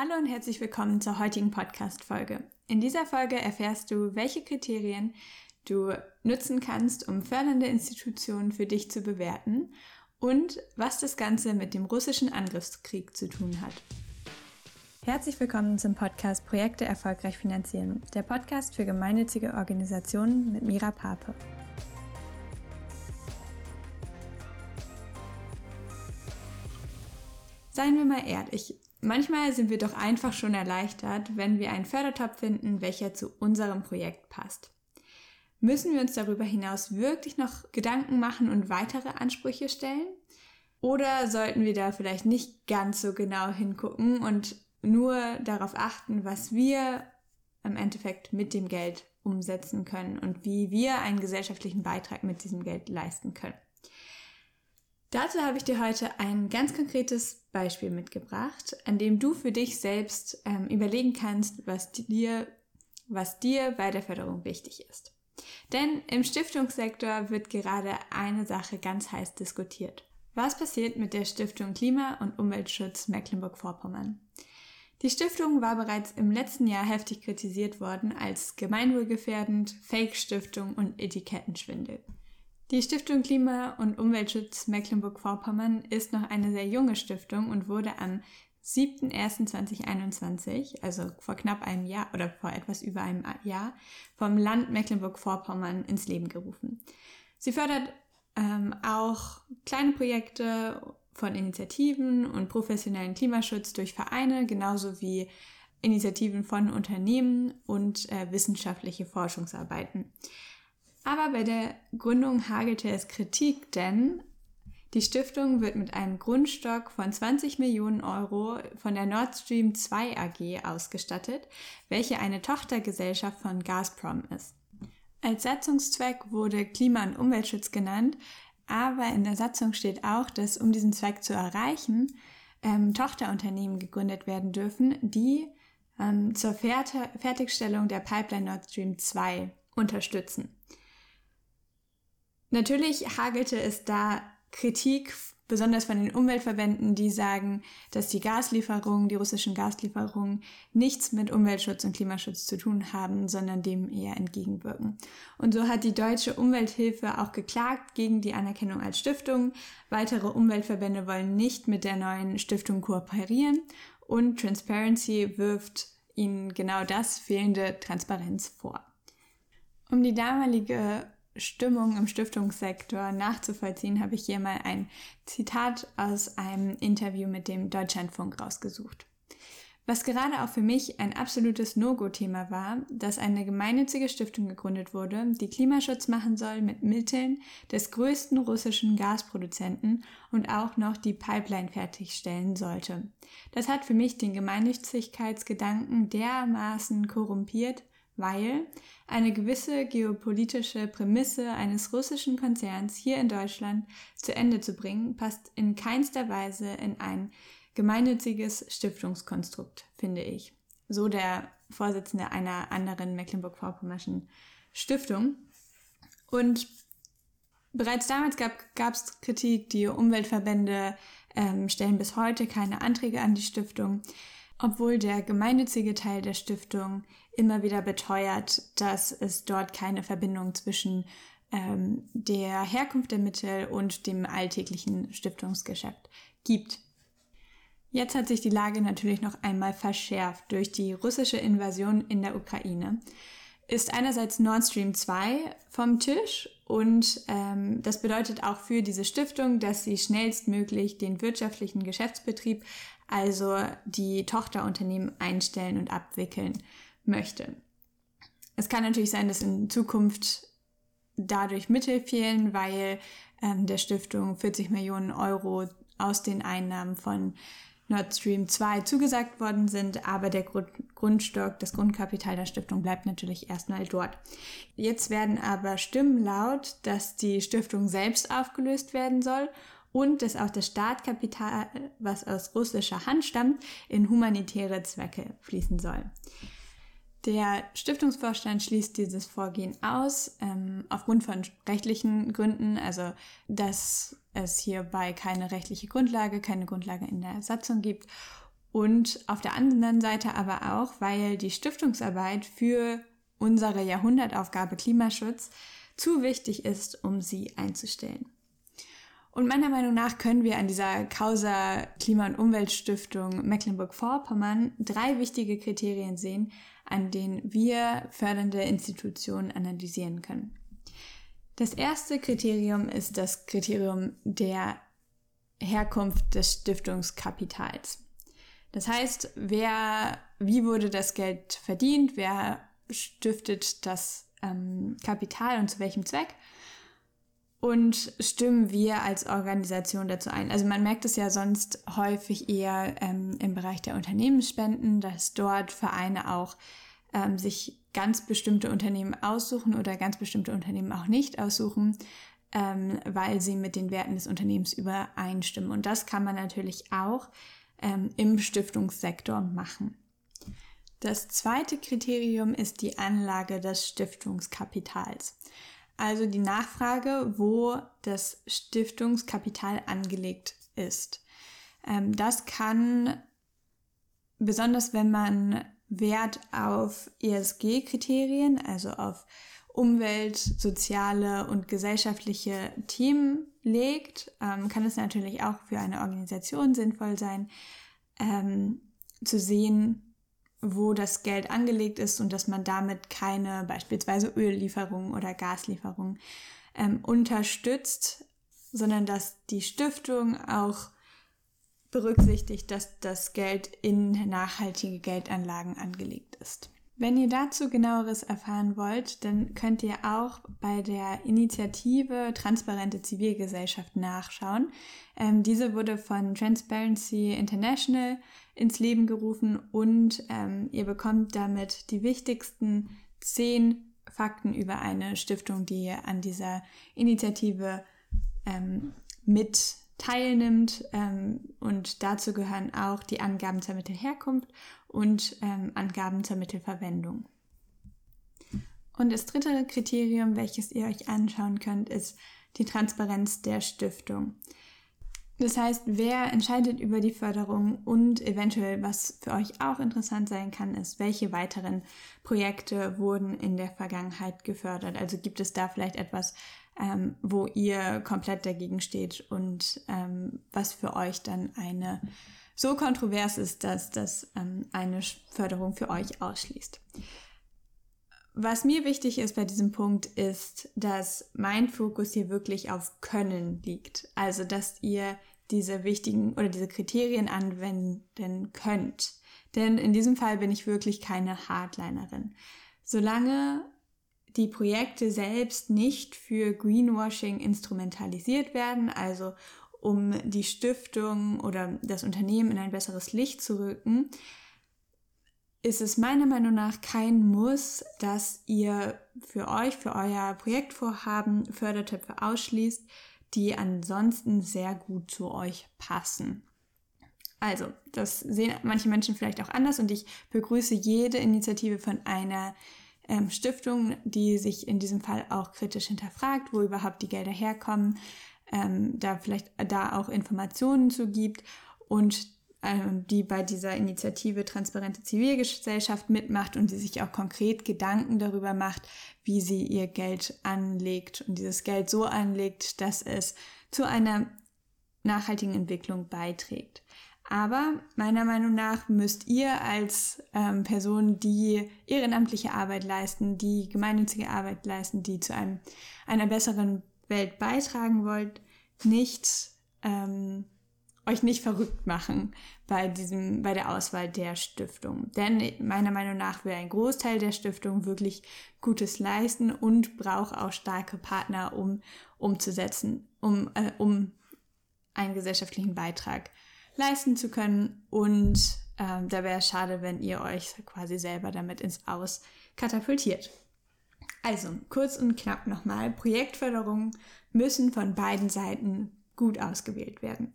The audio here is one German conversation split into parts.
Hallo und herzlich willkommen zur heutigen Podcast-Folge. In dieser Folge erfährst du, welche Kriterien du nutzen kannst, um fördernde Institutionen für dich zu bewerten und was das Ganze mit dem russischen Angriffskrieg zu tun hat. Herzlich willkommen zum Podcast Projekte erfolgreich finanzieren, der Podcast für gemeinnützige Organisationen mit Mira Pape. Seien wir mal ehrlich, Manchmal sind wir doch einfach schon erleichtert, wenn wir einen Fördertopf finden, welcher zu unserem Projekt passt. Müssen wir uns darüber hinaus wirklich noch Gedanken machen und weitere Ansprüche stellen? Oder sollten wir da vielleicht nicht ganz so genau hingucken und nur darauf achten, was wir im Endeffekt mit dem Geld umsetzen können und wie wir einen gesellschaftlichen Beitrag mit diesem Geld leisten können? Dazu habe ich dir heute ein ganz konkretes Beispiel mitgebracht, an dem du für dich selbst ähm, überlegen kannst, was dir, was dir bei der Förderung wichtig ist. Denn im Stiftungssektor wird gerade eine Sache ganz heiß diskutiert. Was passiert mit der Stiftung Klima- und Umweltschutz Mecklenburg-Vorpommern? Die Stiftung war bereits im letzten Jahr heftig kritisiert worden als gemeinwohlgefährdend, Fake-Stiftung und Etikettenschwindel. Die Stiftung Klima- und Umweltschutz Mecklenburg-Vorpommern ist noch eine sehr junge Stiftung und wurde am 7.01.2021, also vor knapp einem Jahr oder vor etwas über einem Jahr, vom Land Mecklenburg-Vorpommern ins Leben gerufen. Sie fördert ähm, auch kleine Projekte von Initiativen und professionellen Klimaschutz durch Vereine, genauso wie Initiativen von Unternehmen und äh, wissenschaftliche Forschungsarbeiten. Aber bei der Gründung hagelte es Kritik, denn die Stiftung wird mit einem Grundstock von 20 Millionen Euro von der Nord Stream 2 AG ausgestattet, welche eine Tochtergesellschaft von Gazprom ist. Als Satzungszweck wurde Klima- und Umweltschutz genannt, aber in der Satzung steht auch, dass um diesen Zweck zu erreichen, ähm, Tochterunternehmen gegründet werden dürfen, die ähm, zur Fertigstellung der Pipeline Nord Stream 2 unterstützen. Natürlich hagelte es da Kritik, besonders von den Umweltverbänden, die sagen, dass die Gaslieferungen, die russischen Gaslieferungen nichts mit Umweltschutz und Klimaschutz zu tun haben, sondern dem eher entgegenwirken. Und so hat die deutsche Umwelthilfe auch geklagt gegen die Anerkennung als Stiftung. Weitere Umweltverbände wollen nicht mit der neuen Stiftung kooperieren und Transparency wirft ihnen genau das fehlende Transparenz vor. Um die damalige Stimmung im Stiftungssektor nachzuvollziehen, habe ich hier mal ein Zitat aus einem Interview mit dem Deutschlandfunk rausgesucht. Was gerade auch für mich ein absolutes No-Go-Thema war, dass eine gemeinnützige Stiftung gegründet wurde, die Klimaschutz machen soll mit Mitteln des größten russischen Gasproduzenten und auch noch die Pipeline fertigstellen sollte. Das hat für mich den Gemeinnützigkeitsgedanken dermaßen korrumpiert, weil eine gewisse geopolitische Prämisse eines russischen Konzerns hier in Deutschland zu Ende zu bringen, passt in keinster Weise in ein gemeinnütziges Stiftungskonstrukt, finde ich. So der Vorsitzende einer anderen Mecklenburg-Vorpommerschen Stiftung. Und bereits damals gab es Kritik, die Umweltverbände ähm, stellen bis heute keine Anträge an die Stiftung obwohl der gemeinnützige Teil der Stiftung immer wieder beteuert, dass es dort keine Verbindung zwischen ähm, der Herkunft der Mittel und dem alltäglichen Stiftungsgeschäft gibt. Jetzt hat sich die Lage natürlich noch einmal verschärft durch die russische Invasion in der Ukraine. Ist einerseits Nord Stream 2 vom Tisch und ähm, das bedeutet auch für diese Stiftung, dass sie schnellstmöglich den wirtschaftlichen Geschäftsbetrieb also die Tochterunternehmen einstellen und abwickeln möchte. Es kann natürlich sein, dass in Zukunft dadurch Mittel fehlen, weil ähm, der Stiftung 40 Millionen Euro aus den Einnahmen von Nord Stream 2 zugesagt worden sind, aber der Grund Grundstock, das Grundkapital der Stiftung bleibt natürlich erstmal dort. Jetzt werden aber Stimmen laut, dass die Stiftung selbst aufgelöst werden soll und dass auch das Startkapital, was aus russischer Hand stammt, in humanitäre Zwecke fließen soll. Der Stiftungsvorstand schließt dieses Vorgehen aus, ähm, aufgrund von rechtlichen Gründen, also dass es hierbei keine rechtliche Grundlage, keine Grundlage in der Satzung gibt Und auf der anderen Seite aber auch, weil die Stiftungsarbeit für unsere Jahrhundertaufgabe Klimaschutz zu wichtig ist, um sie einzustellen. Und meiner Meinung nach können wir an dieser Causa Klima- und Umweltstiftung Mecklenburg-Vorpommern drei wichtige Kriterien sehen, an denen wir fördernde Institutionen analysieren können. Das erste Kriterium ist das Kriterium der Herkunft des Stiftungskapitals. Das heißt, wer, wie wurde das Geld verdient, wer stiftet das ähm, Kapital und zu welchem Zweck? Und stimmen wir als Organisation dazu ein? Also man merkt es ja sonst häufig eher ähm, im Bereich der Unternehmensspenden, dass dort Vereine auch ähm, sich ganz bestimmte Unternehmen aussuchen oder ganz bestimmte Unternehmen auch nicht aussuchen, ähm, weil sie mit den Werten des Unternehmens übereinstimmen. Und das kann man natürlich auch ähm, im Stiftungssektor machen. Das zweite Kriterium ist die Anlage des Stiftungskapitals. Also die Nachfrage, wo das Stiftungskapital angelegt ist. Ähm, das kann, besonders wenn man Wert auf ESG-Kriterien, also auf Umwelt, soziale und gesellschaftliche Themen legt, ähm, kann es natürlich auch für eine Organisation sinnvoll sein, ähm, zu sehen, wo das Geld angelegt ist und dass man damit keine beispielsweise Öllieferungen oder Gaslieferungen ähm, unterstützt, sondern dass die Stiftung auch berücksichtigt, dass das Geld in nachhaltige Geldanlagen angelegt ist. Wenn ihr dazu genaueres erfahren wollt, dann könnt ihr auch bei der Initiative Transparente Zivilgesellschaft nachschauen. Ähm, diese wurde von Transparency International ins Leben gerufen und ähm, ihr bekommt damit die wichtigsten zehn Fakten über eine Stiftung, die an dieser Initiative ähm, mit teilnimmt. Ähm, und dazu gehören auch die Angaben zur Mittelherkunft und ähm, Angaben zur Mittelverwendung. Und das dritte Kriterium, welches ihr euch anschauen könnt, ist die Transparenz der Stiftung. Das heißt, wer entscheidet über die Förderung und eventuell, was für euch auch interessant sein kann, ist, welche weiteren Projekte wurden in der Vergangenheit gefördert. Also gibt es da vielleicht etwas, ähm, wo ihr komplett dagegen steht und ähm, was für euch dann eine so kontrovers ist, dass das ähm, eine Förderung für euch ausschließt. Was mir wichtig ist bei diesem Punkt ist, dass mein Fokus hier wirklich auf Können liegt. Also, dass ihr diese wichtigen oder diese Kriterien anwenden könnt. Denn in diesem Fall bin ich wirklich keine Hardlinerin. Solange die Projekte selbst nicht für Greenwashing instrumentalisiert werden, also um die Stiftung oder das Unternehmen in ein besseres Licht zu rücken, ist es meiner Meinung nach kein Muss, dass ihr für euch, für euer Projektvorhaben Fördertöpfe ausschließt, die ansonsten sehr gut zu euch passen. Also, das sehen manche Menschen vielleicht auch anders und ich begrüße jede Initiative von einer ähm, Stiftung, die sich in diesem Fall auch kritisch hinterfragt, wo überhaupt die Gelder herkommen, ähm, da vielleicht da auch Informationen zu gibt und die bei dieser Initiative Transparente Zivilgesellschaft mitmacht und die sich auch konkret Gedanken darüber macht, wie sie ihr Geld anlegt und dieses Geld so anlegt, dass es zu einer nachhaltigen Entwicklung beiträgt. Aber meiner Meinung nach müsst ihr als ähm, Person, die ehrenamtliche Arbeit leisten, die gemeinnützige Arbeit leisten, die zu einem, einer besseren Welt beitragen wollt, nicht ähm, euch nicht verrückt machen bei diesem, bei der Auswahl der Stiftung. Denn meiner Meinung nach will ein Großteil der Stiftung wirklich Gutes leisten und braucht auch starke Partner, um umzusetzen, um, äh, um einen gesellschaftlichen Beitrag leisten zu können. Und ähm, da wäre es schade, wenn ihr euch quasi selber damit ins Aus katapultiert. Also, kurz und knapp nochmal, Projektförderungen müssen von beiden Seiten gut ausgewählt werden.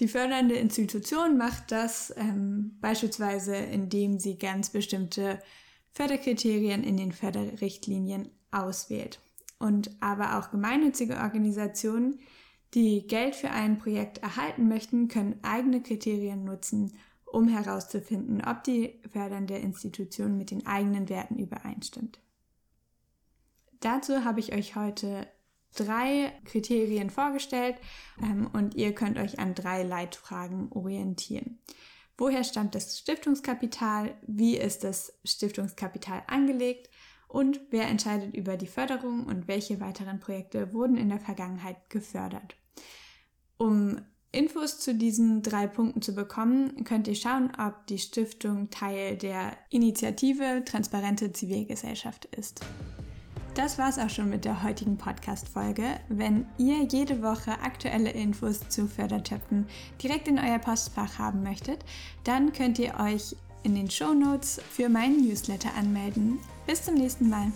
Die fördernde Institution macht das ähm, beispielsweise, indem sie ganz bestimmte Förderkriterien in den Förderrichtlinien auswählt. Und aber auch gemeinnützige Organisationen, die Geld für ein Projekt erhalten möchten, können eigene Kriterien nutzen, um herauszufinden, ob die fördernde Institution mit den eigenen Werten übereinstimmt. Dazu habe ich euch heute drei Kriterien vorgestellt ähm, und ihr könnt euch an drei Leitfragen orientieren. Woher stammt das Stiftungskapital? Wie ist das Stiftungskapital angelegt? Und wer entscheidet über die Förderung und welche weiteren Projekte wurden in der Vergangenheit gefördert? Um Infos zu diesen drei Punkten zu bekommen, könnt ihr schauen, ob die Stiftung Teil der Initiative Transparente Zivilgesellschaft ist. Das war's auch schon mit der heutigen Podcast-Folge. Wenn ihr jede Woche aktuelle Infos zu Fördertöpfen direkt in euer Postfach haben möchtet, dann könnt ihr euch in den Show Notes für meinen Newsletter anmelden. Bis zum nächsten Mal.